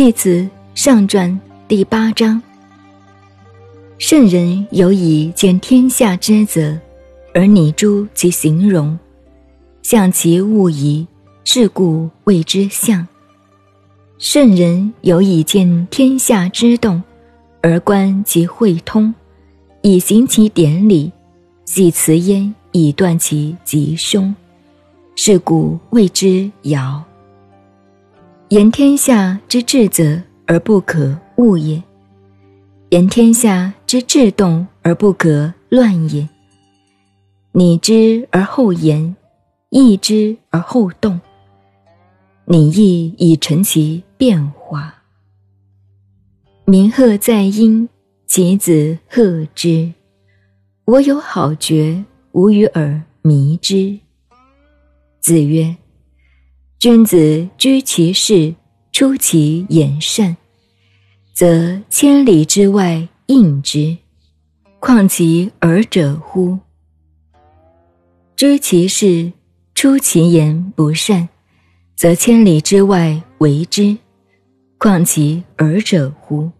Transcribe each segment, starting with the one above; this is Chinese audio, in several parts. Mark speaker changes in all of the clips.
Speaker 1: 系辞上传第八章。圣人有以见天下之则，而拟诸其形容，象其物宜，是故谓之象。圣人有以见天下之动，而观其会通，以行其典礼，系辞焉以断其吉凶，是故谓之爻。言天下之至则而不可误也，言天下之至动而不可乱也。拟之而后言，议之而后动。拟意以成其变化。鸣鹤在阴，其子贺之。我有好觉，无与尔迷之。子曰。君子居其事，出其言善，则千里之外应之，况其尔者乎？居其事，出其言不善，则千里之外为之，况其尔者乎？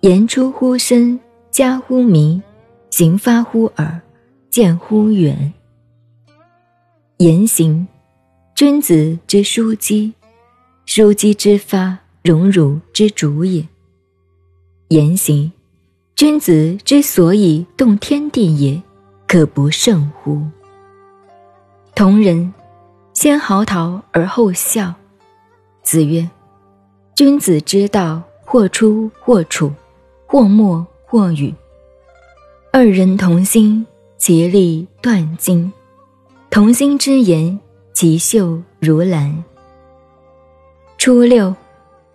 Speaker 1: 言出乎深，加乎明，行发乎耳，见乎远。言行。君子之枢机，枢机之发，荣辱之主也。言行，君子之所以动天地也，可不胜乎？同人，先嚎啕而后笑。子曰：君子之道，或出或处，或默或语。二人同心，其利断金。同心之言。其秀如兰。初六，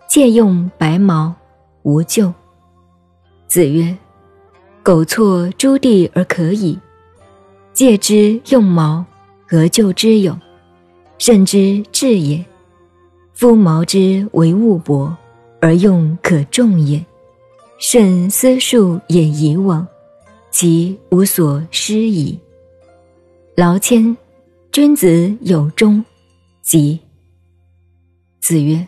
Speaker 1: 借用白毛，无咎。子曰：“苟错诸地而可以，借之用毛，何救之有？甚之至也。夫毛之为物薄，而用可重也。甚思数也以往，其无所失矣。劳谦。”君子有终，吉。子曰：“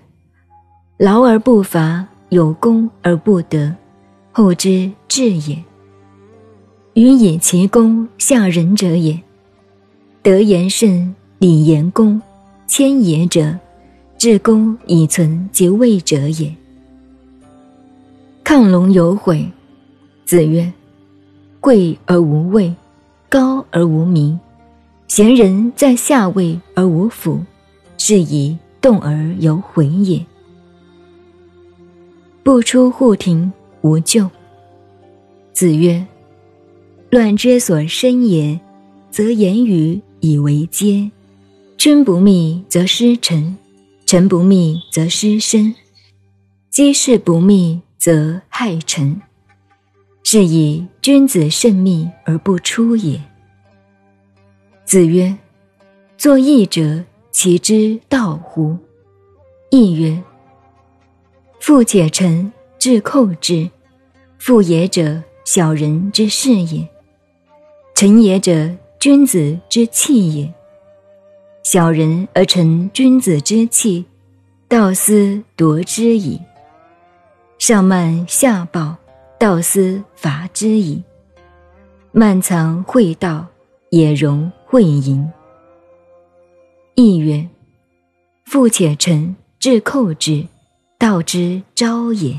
Speaker 1: 劳而不伐，有功而不得，后之至也。予以其功下人者也。德言慎，礼言恭，谦也者，至公以存即位者也。”亢龙有悔。子曰：“贵而无位，高而无名。”贤人在下位而无辅，是以动而有悔也。不出户庭，无咎。子曰：“乱之所生也，则言语以为阶。君不密则失臣，臣不密则失身，机事不密则害臣。是以君子慎密而不出也。”子曰：“作义者，其之道乎？”义曰：“富且臣至寇之，富也者，小人之事也；臣也者，君子之器也。小人而成君子之器，道斯夺之矣。上慢下暴，道斯伐之矣。慢藏会道，也容。”会淫。亦曰：富且臣至寇之，道之昭也。